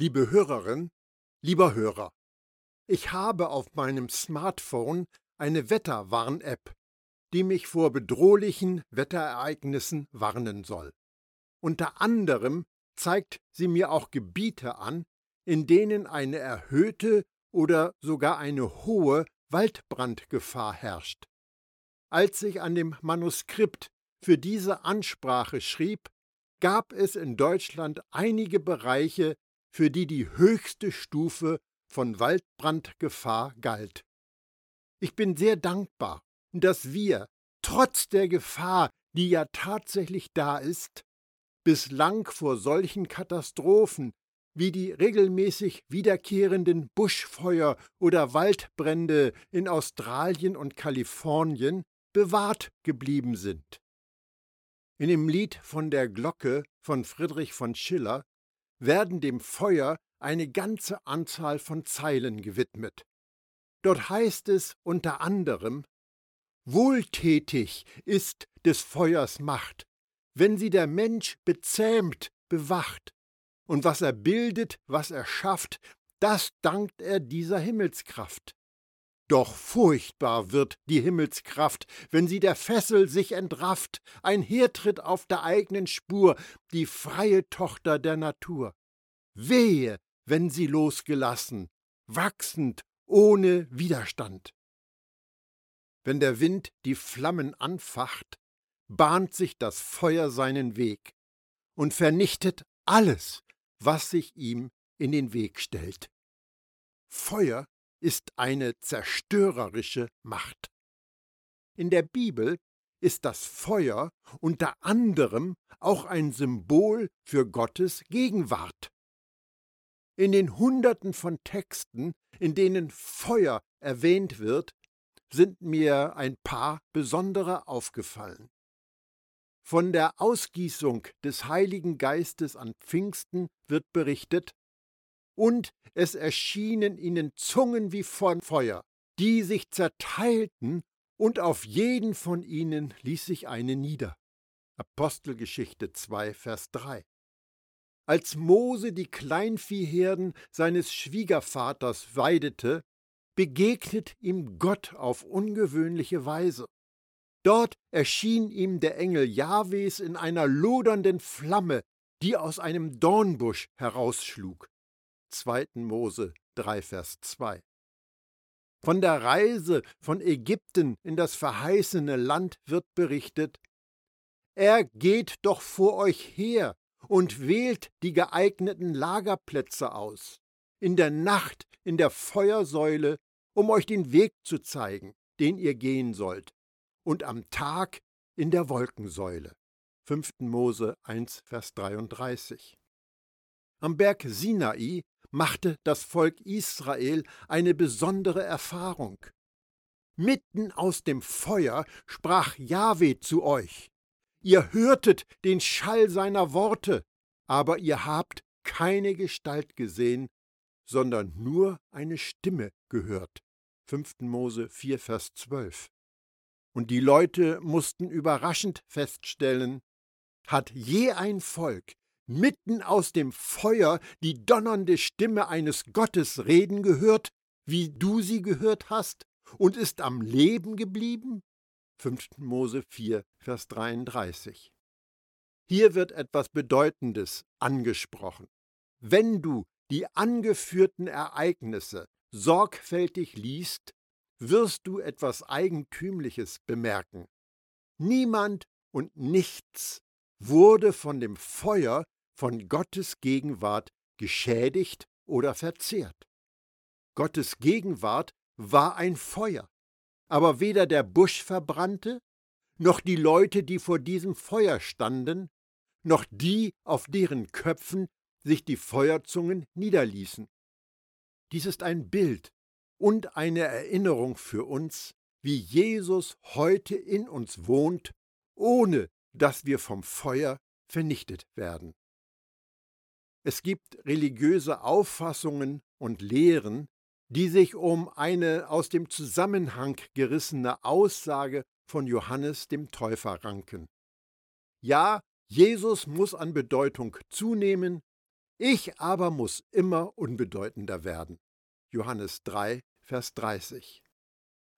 Liebe Hörerin, lieber Hörer, ich habe auf meinem Smartphone eine Wetterwarn-App, die mich vor bedrohlichen Wetterereignissen warnen soll. Unter anderem zeigt sie mir auch Gebiete an, in denen eine erhöhte oder sogar eine hohe Waldbrandgefahr herrscht. Als ich an dem Manuskript für diese Ansprache schrieb, gab es in Deutschland einige Bereiche, für die die höchste Stufe von Waldbrandgefahr galt. Ich bin sehr dankbar, dass wir, trotz der Gefahr, die ja tatsächlich da ist, bislang vor solchen Katastrophen wie die regelmäßig wiederkehrenden Buschfeuer oder Waldbrände in Australien und Kalifornien bewahrt geblieben sind. In dem Lied von der Glocke von Friedrich von Schiller werden dem Feuer eine ganze Anzahl von Zeilen gewidmet. Dort heißt es unter anderem Wohltätig ist des Feuers Macht, wenn sie der Mensch bezähmt, bewacht, und was er bildet, was er schafft, das dankt er dieser Himmelskraft. Doch furchtbar wird die Himmelskraft, wenn sie der Fessel sich entrafft, einhertritt auf der eigenen Spur, die freie Tochter der Natur. Wehe, wenn sie losgelassen, wachsend, ohne Widerstand. Wenn der Wind die Flammen anfacht, bahnt sich das Feuer seinen Weg und vernichtet alles, was sich ihm in den Weg stellt. Feuer ist eine zerstörerische Macht. In der Bibel ist das Feuer unter anderem auch ein Symbol für Gottes Gegenwart. In den Hunderten von Texten, in denen Feuer erwähnt wird, sind mir ein paar besondere aufgefallen. Von der Ausgießung des Heiligen Geistes an Pfingsten wird berichtet, und es erschienen ihnen Zungen wie von Feuer, die sich zerteilten, und auf jeden von ihnen ließ sich eine nieder. Apostelgeschichte 2, Vers 3. Als Mose die Kleinviehherden seines Schwiegervaters weidete, begegnet ihm Gott auf ungewöhnliche Weise. Dort erschien ihm der Engel Jahwes in einer lodernden Flamme, die aus einem Dornbusch herausschlug. 2. Mose 3, Vers 2. Von der Reise von Ägypten in das verheißene Land wird berichtet, er geht doch vor euch her und wählt die geeigneten Lagerplätze aus, in der Nacht in der Feuersäule, um euch den Weg zu zeigen, den ihr gehen sollt, und am Tag in der Wolkensäule. 5. Mose 1, Vers 33. Am Berg Sinai machte das Volk Israel eine besondere Erfahrung. Mitten aus dem Feuer sprach Jahwe zu euch. Ihr hörtet den Schall seiner Worte, aber ihr habt keine Gestalt gesehen, sondern nur eine Stimme gehört. 5. Mose 4, Vers 12. Und die Leute mussten überraschend feststellen, hat je ein Volk mitten aus dem Feuer die donnernde Stimme eines Gottes reden gehört, wie du sie gehört hast, und ist am Leben geblieben? 5. Mose 4, Vers 33. Hier wird etwas Bedeutendes angesprochen. Wenn du die angeführten Ereignisse sorgfältig liest, wirst du etwas Eigentümliches bemerken. Niemand und nichts wurde von dem Feuer von Gottes Gegenwart geschädigt oder verzehrt. Gottes Gegenwart war ein Feuer, aber weder der Busch verbrannte, noch die Leute, die vor diesem Feuer standen, noch die, auf deren Köpfen sich die Feuerzungen niederließen. Dies ist ein Bild und eine Erinnerung für uns, wie Jesus heute in uns wohnt, ohne dass wir vom Feuer vernichtet werden. Es gibt religiöse Auffassungen und Lehren, die sich um eine aus dem Zusammenhang gerissene Aussage von Johannes dem Täufer ranken. Ja, Jesus muss an Bedeutung zunehmen, Ich aber muss immer unbedeutender werden. Johannes 3, Vers 30.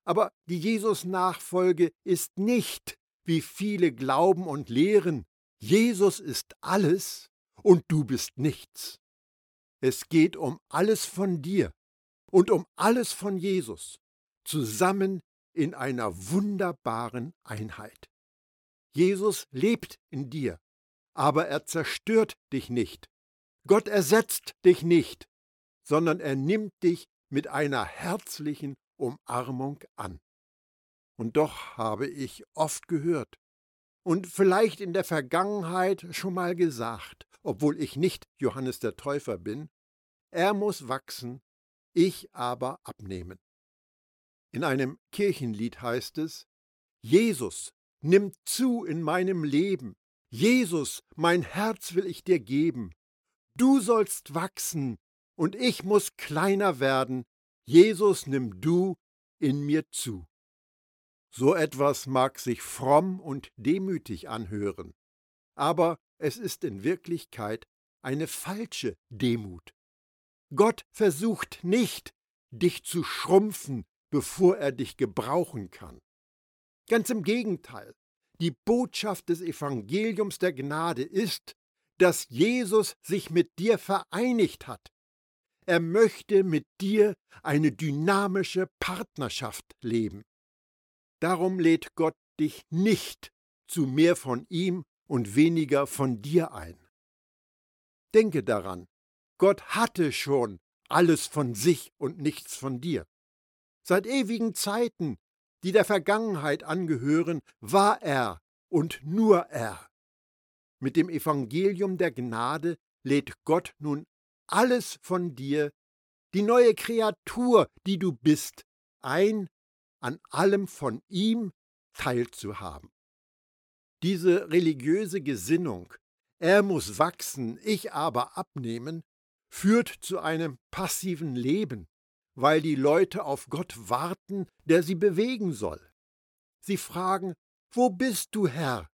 Aber die Jesus-Nachfolge ist nicht, wie viele glauben und lehren, Jesus ist alles und du bist nichts. Es geht um alles von dir und um alles von Jesus, zusammen in einer wunderbaren Einheit. Jesus lebt in dir, aber er zerstört dich nicht. Gott ersetzt dich nicht, sondern er nimmt dich mit einer herzlichen Umarmung an. Und doch habe ich oft gehört und vielleicht in der Vergangenheit schon mal gesagt, obwohl ich nicht Johannes der Täufer bin, er muss wachsen, ich aber abnehmen. In einem Kirchenlied heißt es, Jesus, nimm zu in meinem Leben, Jesus, mein Herz will ich dir geben, du sollst wachsen und ich muss kleiner werden, Jesus, nimm du in mir zu. So etwas mag sich fromm und demütig anhören, aber es ist in Wirklichkeit eine falsche Demut. Gott versucht nicht, dich zu schrumpfen, bevor er dich gebrauchen kann. Ganz im Gegenteil, die Botschaft des Evangeliums der Gnade ist, dass Jesus sich mit dir vereinigt hat. Er möchte mit dir eine dynamische Partnerschaft leben. Darum lädt Gott dich nicht zu mehr von ihm und weniger von dir ein. Denke daran, Gott hatte schon alles von sich und nichts von dir. Seit ewigen Zeiten, die der Vergangenheit angehören, war er und nur er. Mit dem Evangelium der Gnade lädt Gott nun alles von dir, die neue Kreatur, die du bist, ein, an allem von ihm teilzuhaben. Diese religiöse Gesinnung, er muss wachsen, ich aber abnehmen, führt zu einem passiven Leben, weil die Leute auf Gott warten, der sie bewegen soll. Sie fragen, wo bist du, Herr?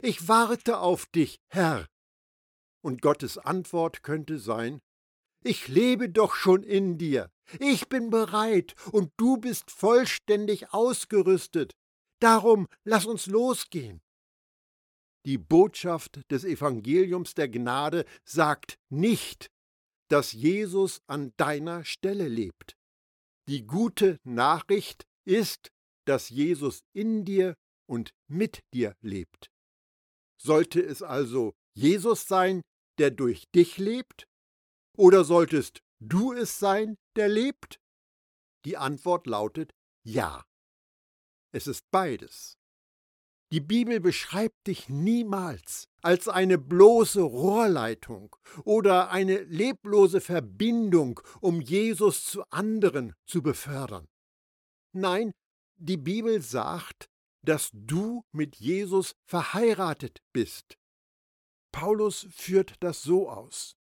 Ich warte auf dich, Herr. Und Gottes Antwort könnte sein, ich lebe doch schon in dir, ich bin bereit und du bist vollständig ausgerüstet, darum lass uns losgehen. Die Botschaft des Evangeliums der Gnade sagt nicht, dass Jesus an deiner Stelle lebt. Die gute Nachricht ist, dass Jesus in dir und mit dir lebt. Sollte es also Jesus sein, der durch dich lebt? Oder solltest du es sein, der lebt? Die Antwort lautet ja. Es ist beides. Die Bibel beschreibt dich niemals als eine bloße Rohrleitung oder eine leblose Verbindung, um Jesus zu anderen zu befördern. Nein, die Bibel sagt, dass du mit Jesus verheiratet bist. Paulus führt das so aus.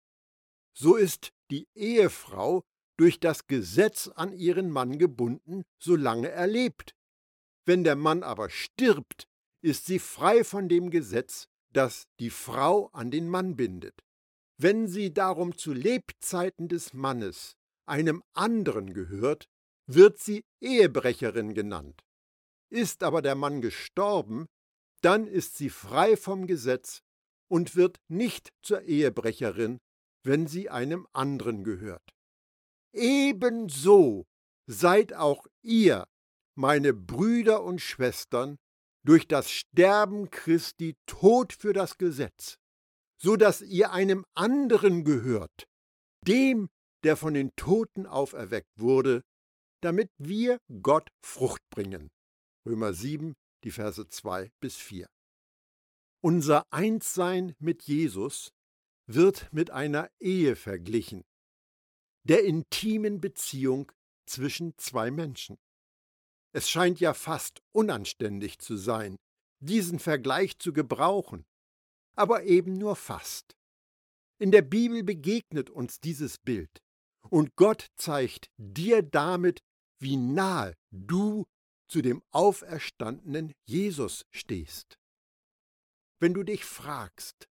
So ist die Ehefrau durch das Gesetz an ihren Mann gebunden, solange er lebt. Wenn der Mann aber stirbt, ist sie frei von dem Gesetz, das die Frau an den Mann bindet. Wenn sie darum zu Lebzeiten des Mannes einem anderen gehört, wird sie Ehebrecherin genannt. Ist aber der Mann gestorben, dann ist sie frei vom Gesetz und wird nicht zur Ehebrecherin, wenn sie einem anderen gehört. Ebenso seid auch ihr, meine Brüder und Schwestern, durch das Sterben Christi Tod für das Gesetz, so dass ihr einem anderen gehört, dem, der von den Toten auferweckt wurde, damit wir Gott Frucht bringen. Römer 7, die Verse 2 bis 4. Unser Einssein mit Jesus wird mit einer Ehe verglichen, der intimen Beziehung zwischen zwei Menschen. Es scheint ja fast unanständig zu sein, diesen Vergleich zu gebrauchen, aber eben nur fast. In der Bibel begegnet uns dieses Bild, und Gott zeigt dir damit, wie nahe du zu dem auferstandenen Jesus stehst. Wenn du dich fragst,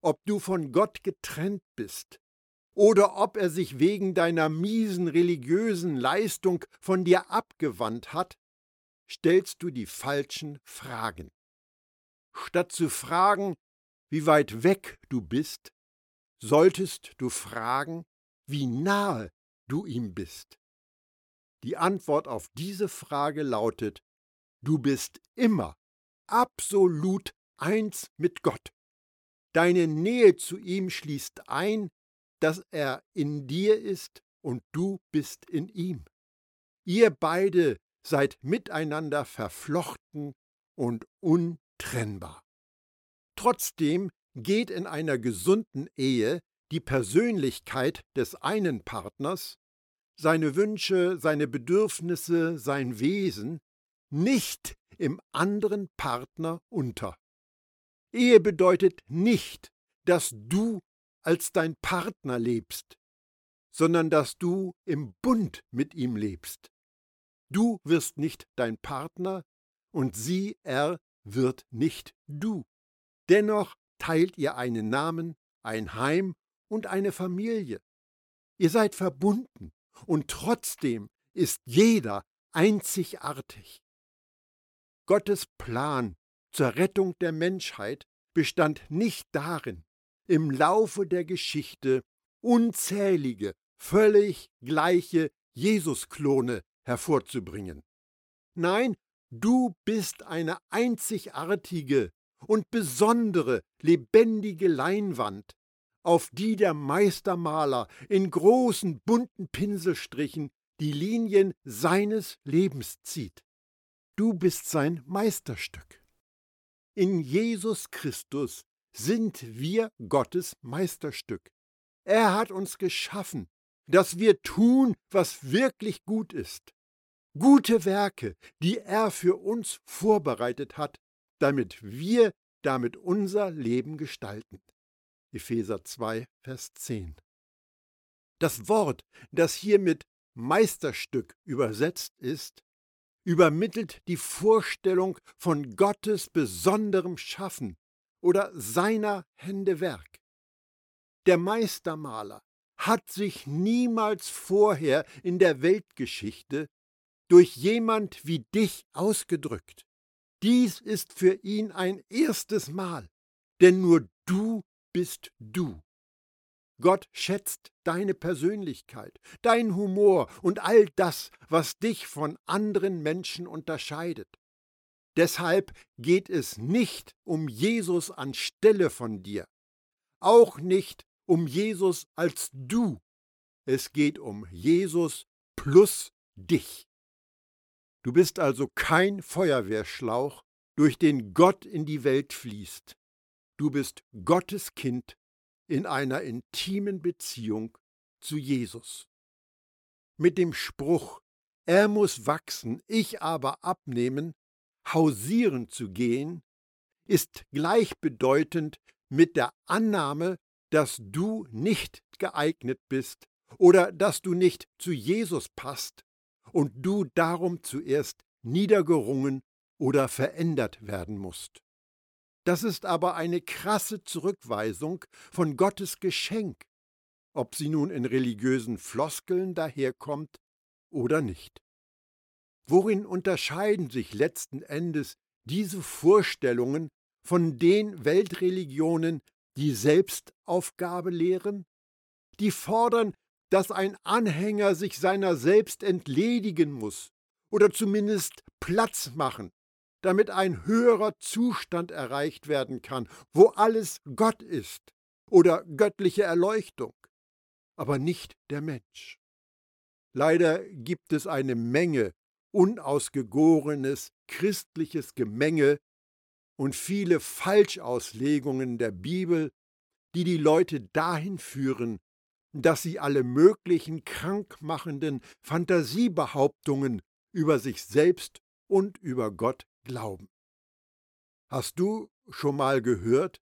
ob du von Gott getrennt bist, oder ob er sich wegen deiner miesen religiösen Leistung von dir abgewandt hat, stellst du die falschen Fragen. Statt zu fragen, wie weit weg du bist, solltest du fragen, wie nahe du ihm bist. Die Antwort auf diese Frage lautet, du bist immer absolut eins mit Gott. Deine Nähe zu ihm schließt ein, dass er in dir ist und du bist in ihm. Ihr beide seid miteinander verflochten und untrennbar. Trotzdem geht in einer gesunden Ehe die Persönlichkeit des einen Partners, seine Wünsche, seine Bedürfnisse, sein Wesen nicht im anderen Partner unter. Ehe bedeutet nicht, dass du als dein Partner lebst, sondern dass du im Bund mit ihm lebst. Du wirst nicht dein Partner und sie, er, wird nicht du. Dennoch teilt ihr einen Namen, ein Heim und eine Familie. Ihr seid verbunden und trotzdem ist jeder einzigartig. Gottes Plan zur Rettung der Menschheit bestand nicht darin, im Laufe der Geschichte unzählige, völlig gleiche Jesusklone hervorzubringen. Nein, du bist eine einzigartige und besondere, lebendige Leinwand, auf die der Meistermaler in großen bunten Pinselstrichen die Linien seines Lebens zieht. Du bist sein Meisterstück. In Jesus Christus sind wir Gottes Meisterstück. Er hat uns geschaffen, dass wir tun, was wirklich gut ist. Gute Werke, die er für uns vorbereitet hat, damit wir damit unser Leben gestalten. Epheser 2, Vers 10. Das Wort, das hier mit Meisterstück übersetzt ist, übermittelt die Vorstellung von Gottes besonderem Schaffen oder seiner Hände Werk. Der Meistermaler hat sich niemals vorher in der Weltgeschichte durch jemand wie dich ausgedrückt. Dies ist für ihn ein erstes Mal, denn nur du bist du. Gott schätzt deine Persönlichkeit, dein Humor und all das, was dich von anderen Menschen unterscheidet. Deshalb geht es nicht um Jesus anstelle von dir, auch nicht um Jesus als du. Es geht um Jesus plus dich. Du bist also kein Feuerwehrschlauch, durch den Gott in die Welt fließt. Du bist Gottes Kind in einer intimen Beziehung zu Jesus. Mit dem Spruch, er muss wachsen, ich aber abnehmen, hausieren zu gehen, ist gleichbedeutend mit der Annahme, dass du nicht geeignet bist oder dass du nicht zu Jesus passt und du darum zuerst niedergerungen oder verändert werden musst. Das ist aber eine krasse Zurückweisung von Gottes Geschenk, ob sie nun in religiösen Floskeln daherkommt oder nicht. Worin unterscheiden sich letzten Endes diese Vorstellungen von den Weltreligionen, die Selbstaufgabe lehren? Die fordern, dass ein Anhänger sich seiner selbst entledigen muss oder zumindest Platz machen damit ein höherer Zustand erreicht werden kann, wo alles Gott ist oder göttliche Erleuchtung, aber nicht der Mensch. Leider gibt es eine Menge unausgegorenes christliches Gemenge und viele Falschauslegungen der Bibel, die die Leute dahin führen, dass sie alle möglichen krankmachenden Fantasiebehauptungen über sich selbst und über Gott glauben. Hast du schon mal gehört,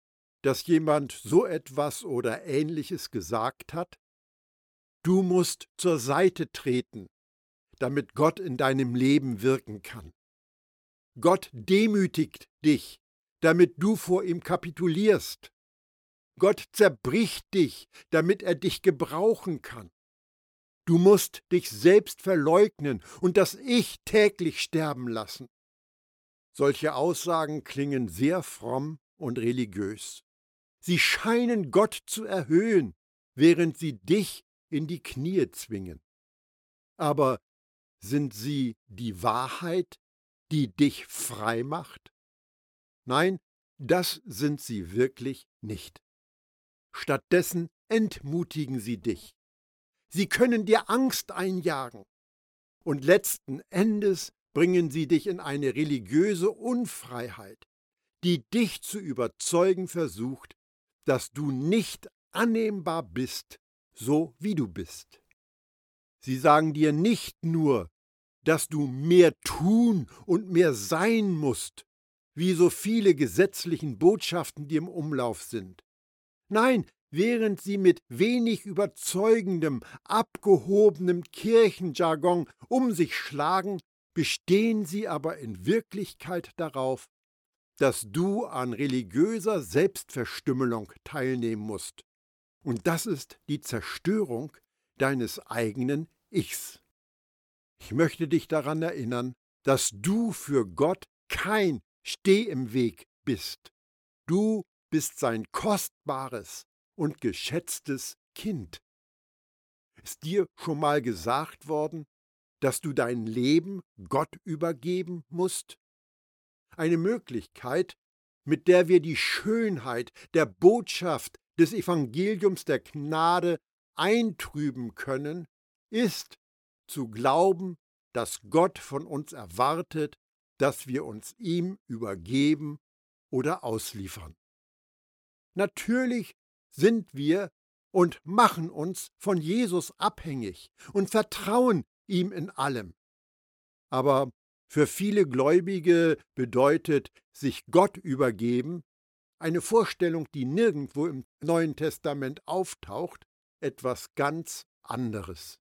dass jemand so etwas oder ähnliches gesagt hat? Du musst zur Seite treten, damit Gott in deinem Leben wirken kann. Gott demütigt dich, damit du vor ihm kapitulierst. Gott zerbricht dich, damit er dich gebrauchen kann. Du musst dich selbst verleugnen und das Ich täglich sterben lassen. Solche Aussagen klingen sehr fromm und religiös. Sie scheinen Gott zu erhöhen, während sie dich in die Knie zwingen. Aber sind sie die Wahrheit, die dich frei macht? Nein, das sind sie wirklich nicht. Stattdessen entmutigen sie dich. Sie können dir Angst einjagen. Und letzten Endes bringen sie dich in eine religiöse Unfreiheit, die dich zu überzeugen versucht, dass du nicht annehmbar bist, so wie du bist. Sie sagen dir nicht nur, dass du mehr tun und mehr sein musst, wie so viele gesetzlichen Botschaften, die im Umlauf sind. Nein, während sie mit wenig überzeugendem, abgehobenem Kirchenjargon um sich schlagen, bestehen sie aber in Wirklichkeit darauf, dass du an religiöser Selbstverstümmelung teilnehmen musst. Und das ist die Zerstörung deines eigenen Ichs. Ich möchte dich daran erinnern, dass du für Gott kein Steh im Weg bist. Du bist sein kostbares und geschätztes Kind. Ist dir schon mal gesagt worden, dass du dein Leben Gott übergeben musst? Eine Möglichkeit, mit der wir die Schönheit der Botschaft des Evangeliums der Gnade eintrüben können, ist zu glauben, dass Gott von uns erwartet, dass wir uns ihm übergeben oder ausliefern. Natürlich sind wir und machen uns von Jesus abhängig und vertrauen ihm in allem. Aber für viele Gläubige bedeutet sich Gott übergeben eine Vorstellung, die nirgendwo im Neuen Testament auftaucht, etwas ganz anderes.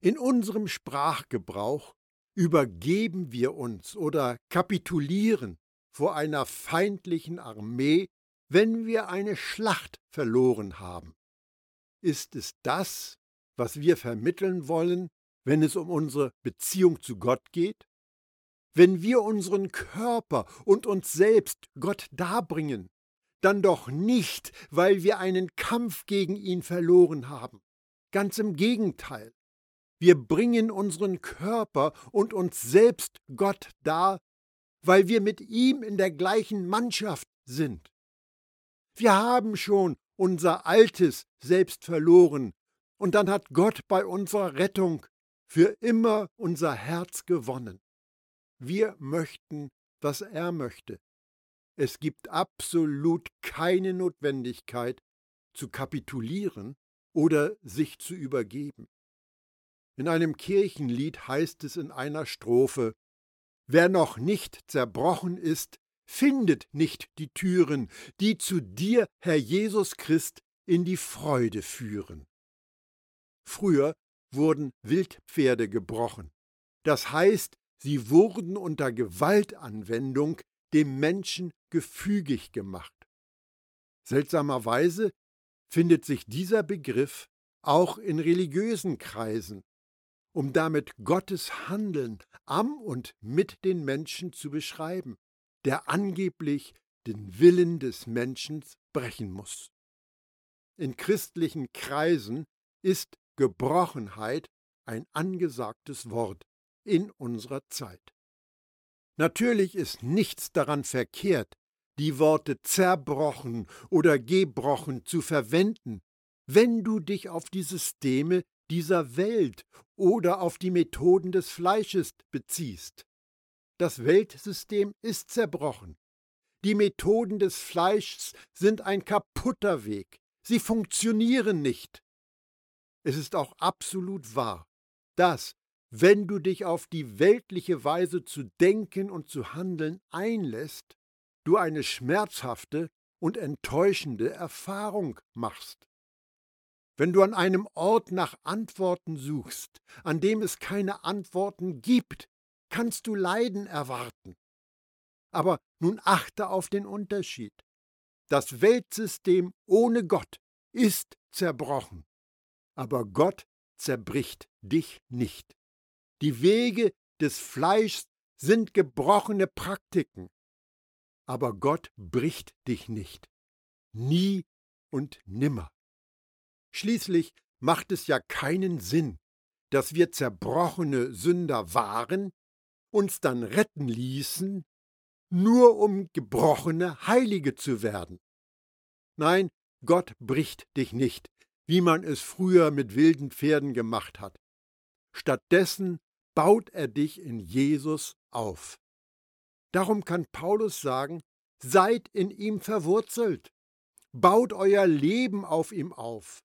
In unserem Sprachgebrauch übergeben wir uns oder kapitulieren vor einer feindlichen Armee, wenn wir eine Schlacht verloren haben. Ist es das, was wir vermitteln wollen, wenn es um unsere Beziehung zu Gott geht? Wenn wir unseren Körper und uns selbst Gott darbringen, dann doch nicht, weil wir einen Kampf gegen ihn verloren haben. Ganz im Gegenteil. Wir bringen unseren Körper und uns selbst Gott dar, weil wir mit ihm in der gleichen Mannschaft sind. Wir haben schon unser altes Selbst verloren, und dann hat Gott bei unserer Rettung für immer unser Herz gewonnen. Wir möchten, was er möchte. Es gibt absolut keine Notwendigkeit zu kapitulieren oder sich zu übergeben. In einem Kirchenlied heißt es in einer Strophe Wer noch nicht zerbrochen ist, findet nicht die Türen, die zu dir, Herr Jesus Christ, in die Freude führen. Früher wurden Wildpferde gebrochen. Das heißt, sie wurden unter Gewaltanwendung dem Menschen gefügig gemacht. Seltsamerweise findet sich dieser Begriff auch in religiösen Kreisen, um damit Gottes Handeln am und mit den Menschen zu beschreiben, der angeblich den Willen des Menschen brechen muss. In christlichen Kreisen ist Gebrochenheit ein angesagtes Wort in unserer Zeit. Natürlich ist nichts daran verkehrt, die Worte zerbrochen oder gebrochen zu verwenden, wenn du dich auf die Systeme dieser Welt oder auf die Methoden des Fleisches beziehst. Das Weltsystem ist zerbrochen. Die Methoden des Fleischs sind ein kaputter Weg. Sie funktionieren nicht. Es ist auch absolut wahr, dass, wenn du dich auf die weltliche Weise zu denken und zu handeln einlässt, du eine schmerzhafte und enttäuschende Erfahrung machst. Wenn du an einem Ort nach Antworten suchst, an dem es keine Antworten gibt, kannst du Leiden erwarten. Aber nun achte auf den Unterschied. Das Weltsystem ohne Gott ist zerbrochen. Aber Gott zerbricht dich nicht. Die Wege des Fleischs sind gebrochene Praktiken. Aber Gott bricht dich nicht. Nie und nimmer. Schließlich macht es ja keinen Sinn, dass wir zerbrochene Sünder waren, uns dann retten ließen, nur um gebrochene Heilige zu werden. Nein, Gott bricht dich nicht, wie man es früher mit wilden Pferden gemacht hat. Stattdessen baut er dich in Jesus auf. Darum kann Paulus sagen, seid in ihm verwurzelt, baut euer Leben auf ihm auf,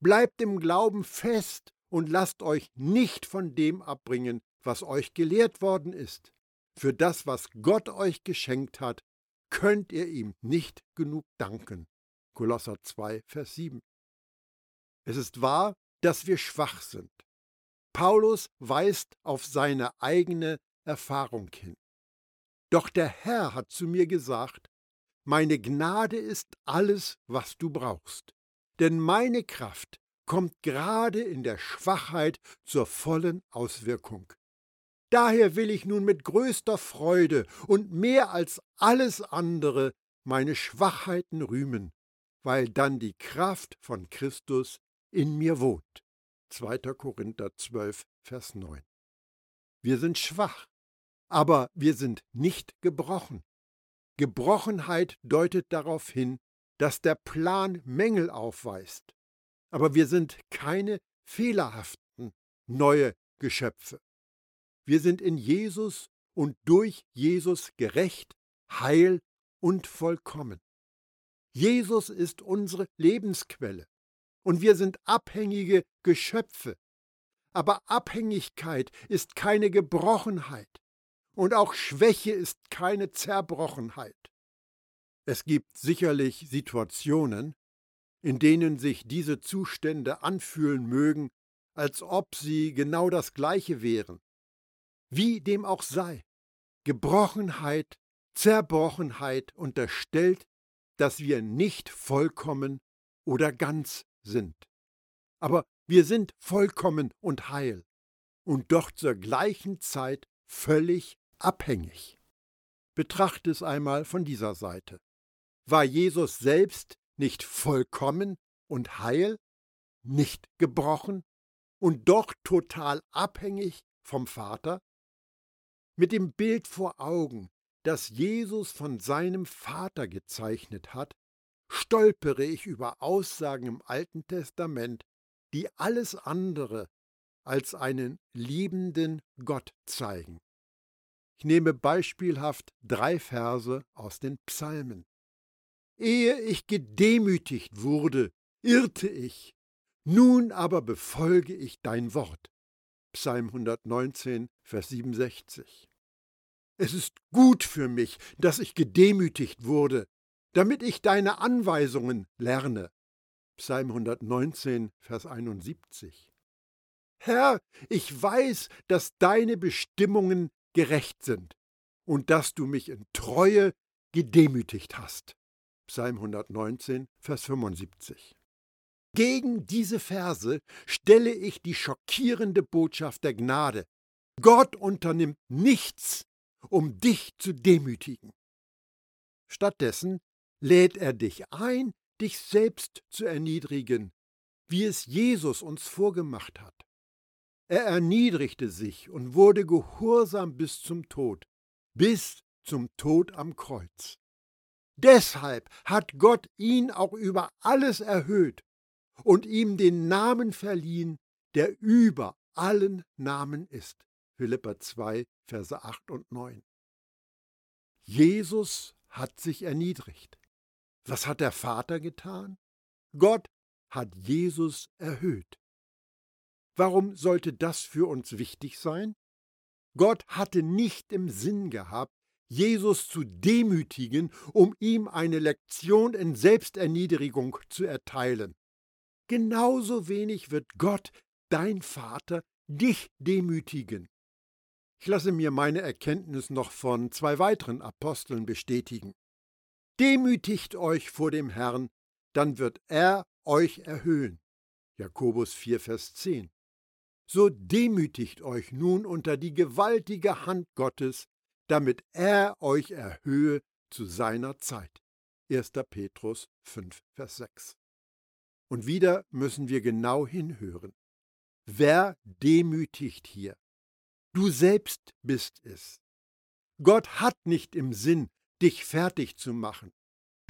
bleibt im Glauben fest und lasst euch nicht von dem abbringen, was euch gelehrt worden ist. Für das, was Gott euch geschenkt hat, könnt ihr ihm nicht genug danken. Kolosser 2, Vers 7. Es ist wahr, dass wir schwach sind. Paulus weist auf seine eigene Erfahrung hin. Doch der Herr hat zu mir gesagt, meine Gnade ist alles, was du brauchst, denn meine Kraft kommt gerade in der Schwachheit zur vollen Auswirkung. Daher will ich nun mit größter Freude und mehr als alles andere meine Schwachheiten rühmen, weil dann die Kraft von Christus in mir wohnt. 2. Korinther 12, Vers 9. Wir sind schwach, aber wir sind nicht gebrochen. Gebrochenheit deutet darauf hin, dass der Plan Mängel aufweist. Aber wir sind keine fehlerhaften, neue Geschöpfe. Wir sind in Jesus und durch Jesus gerecht, heil und vollkommen. Jesus ist unsere Lebensquelle und wir sind abhängige Geschöpfe. Aber Abhängigkeit ist keine Gebrochenheit und auch Schwäche ist keine Zerbrochenheit. Es gibt sicherlich Situationen, in denen sich diese Zustände anfühlen mögen, als ob sie genau das gleiche wären. Wie dem auch sei, Gebrochenheit, Zerbrochenheit unterstellt, dass wir nicht vollkommen oder ganz sind. Aber wir sind vollkommen und heil und doch zur gleichen Zeit völlig abhängig. Betrachte es einmal von dieser Seite. War Jesus selbst nicht vollkommen und heil, nicht gebrochen und doch total abhängig vom Vater? Mit dem Bild vor Augen, das Jesus von seinem Vater gezeichnet hat, stolpere ich über Aussagen im Alten Testament, die alles andere als einen liebenden Gott zeigen. Ich nehme beispielhaft drei Verse aus den Psalmen. Ehe ich gedemütigt wurde, irrte ich, nun aber befolge ich dein Wort. Psalm 119, Vers 67. Es ist gut für mich, dass ich gedemütigt wurde, damit ich deine Anweisungen lerne. Psalm 119, Vers 71. Herr, ich weiß, dass deine Bestimmungen gerecht sind und dass du mich in Treue gedemütigt hast. Psalm 119, Vers 75. Gegen diese Verse stelle ich die schockierende Botschaft der Gnade. Gott unternimmt nichts, um dich zu demütigen. Stattdessen lädt er dich ein, dich selbst zu erniedrigen, wie es Jesus uns vorgemacht hat. Er erniedrigte sich und wurde gehorsam bis zum Tod, bis zum Tod am Kreuz. Deshalb hat Gott ihn auch über alles erhöht und ihm den Namen verliehen, der über allen Namen ist. Philippa 2, Verse 8 und 9. Jesus hat sich erniedrigt. Was hat der Vater getan? Gott hat Jesus erhöht. Warum sollte das für uns wichtig sein? Gott hatte nicht im Sinn gehabt, Jesus zu demütigen, um ihm eine Lektion in Selbsterniedrigung zu erteilen. Genauso wenig wird Gott, dein Vater, dich demütigen. Ich lasse mir meine Erkenntnis noch von zwei weiteren Aposteln bestätigen. Demütigt euch vor dem Herrn, dann wird er euch erhöhen. Jakobus 4, Vers 10. So demütigt euch nun unter die gewaltige Hand Gottes, damit er euch erhöhe zu seiner Zeit. 1. Petrus 5, Vers 6. Und wieder müssen wir genau hinhören. Wer demütigt hier? Du selbst bist es. Gott hat nicht im Sinn, dich fertig zu machen.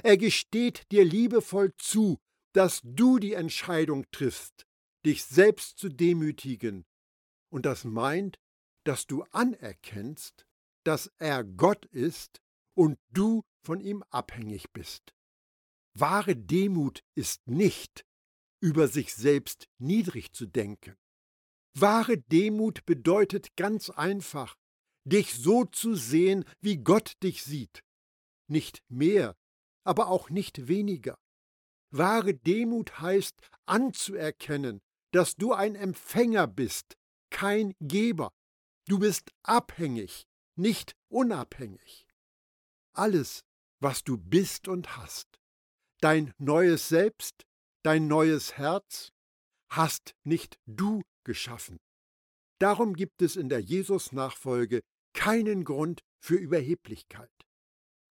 Er gesteht dir liebevoll zu, dass du die Entscheidung triffst, dich selbst zu demütigen. Und das meint, dass du anerkennst, dass er Gott ist und du von ihm abhängig bist. Wahre Demut ist nicht, über sich selbst niedrig zu denken. Wahre Demut bedeutet ganz einfach, dich so zu sehen, wie Gott dich sieht. Nicht mehr, aber auch nicht weniger. Wahre Demut heißt anzuerkennen, dass du ein Empfänger bist, kein Geber. Du bist abhängig, nicht unabhängig. Alles, was du bist und hast, dein neues Selbst, dein neues Herz, hast nicht du geschaffen. Darum gibt es in der Jesus-Nachfolge keinen Grund für Überheblichkeit.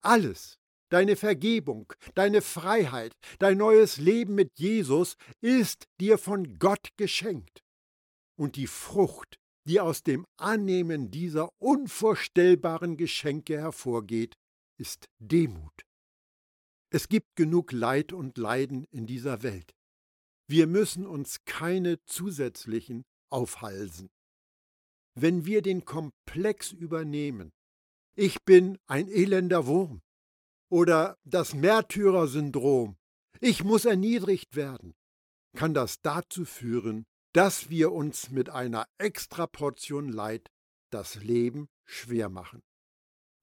Alles, deine Vergebung, deine Freiheit, dein neues Leben mit Jesus ist dir von Gott geschenkt. Und die Frucht, die aus dem Annehmen dieser unvorstellbaren Geschenke hervorgeht, ist Demut. Es gibt genug Leid und Leiden in dieser Welt. Wir müssen uns keine zusätzlichen aufhalsen. Wenn wir den Komplex übernehmen, ich bin ein elender Wurm oder das Märtyrersyndrom, ich muss erniedrigt werden, kann das dazu führen, dass wir uns mit einer Extraportion Leid das Leben schwer machen.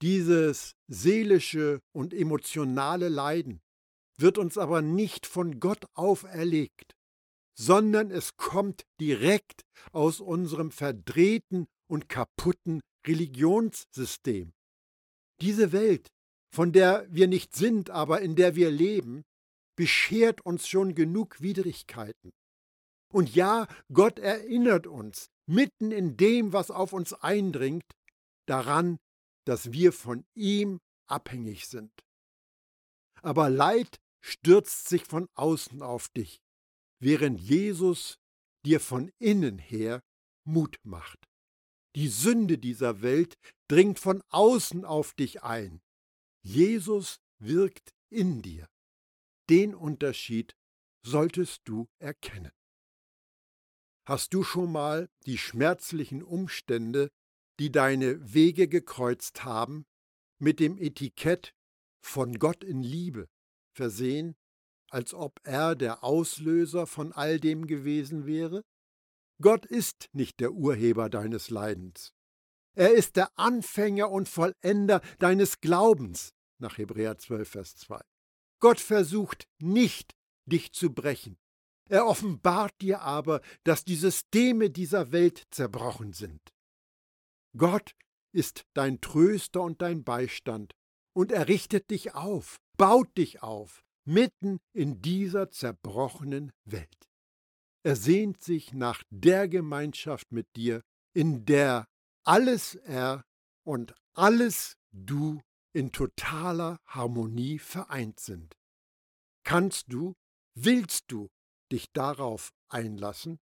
Dieses seelische und emotionale Leiden wird uns aber nicht von Gott auferlegt, sondern es kommt direkt aus unserem verdrehten und kaputten Religionssystem. Diese Welt, von der wir nicht sind, aber in der wir leben, beschert uns schon genug Widrigkeiten. Und ja, Gott erinnert uns, mitten in dem, was auf uns eindringt, daran, dass wir von ihm abhängig sind. Aber Leid stürzt sich von außen auf dich, während Jesus dir von innen her Mut macht. Die Sünde dieser Welt dringt von außen auf dich ein. Jesus wirkt in dir. Den Unterschied solltest du erkennen. Hast du schon mal die schmerzlichen Umstände, die deine Wege gekreuzt haben, mit dem Etikett von Gott in Liebe versehen, als ob er der Auslöser von all dem gewesen wäre? Gott ist nicht der Urheber deines Leidens. Er ist der Anfänger und Vollender deines Glaubens, nach Hebräer 12, Vers 2. Gott versucht nicht, dich zu brechen. Er offenbart dir aber, dass die Systeme dieser Welt zerbrochen sind. Gott ist dein Tröster und dein Beistand, und er richtet dich auf, baut dich auf, mitten in dieser zerbrochenen Welt. Er sehnt sich nach der Gemeinschaft mit dir, in der alles er und alles du in totaler Harmonie vereint sind. Kannst du, willst du dich darauf einlassen?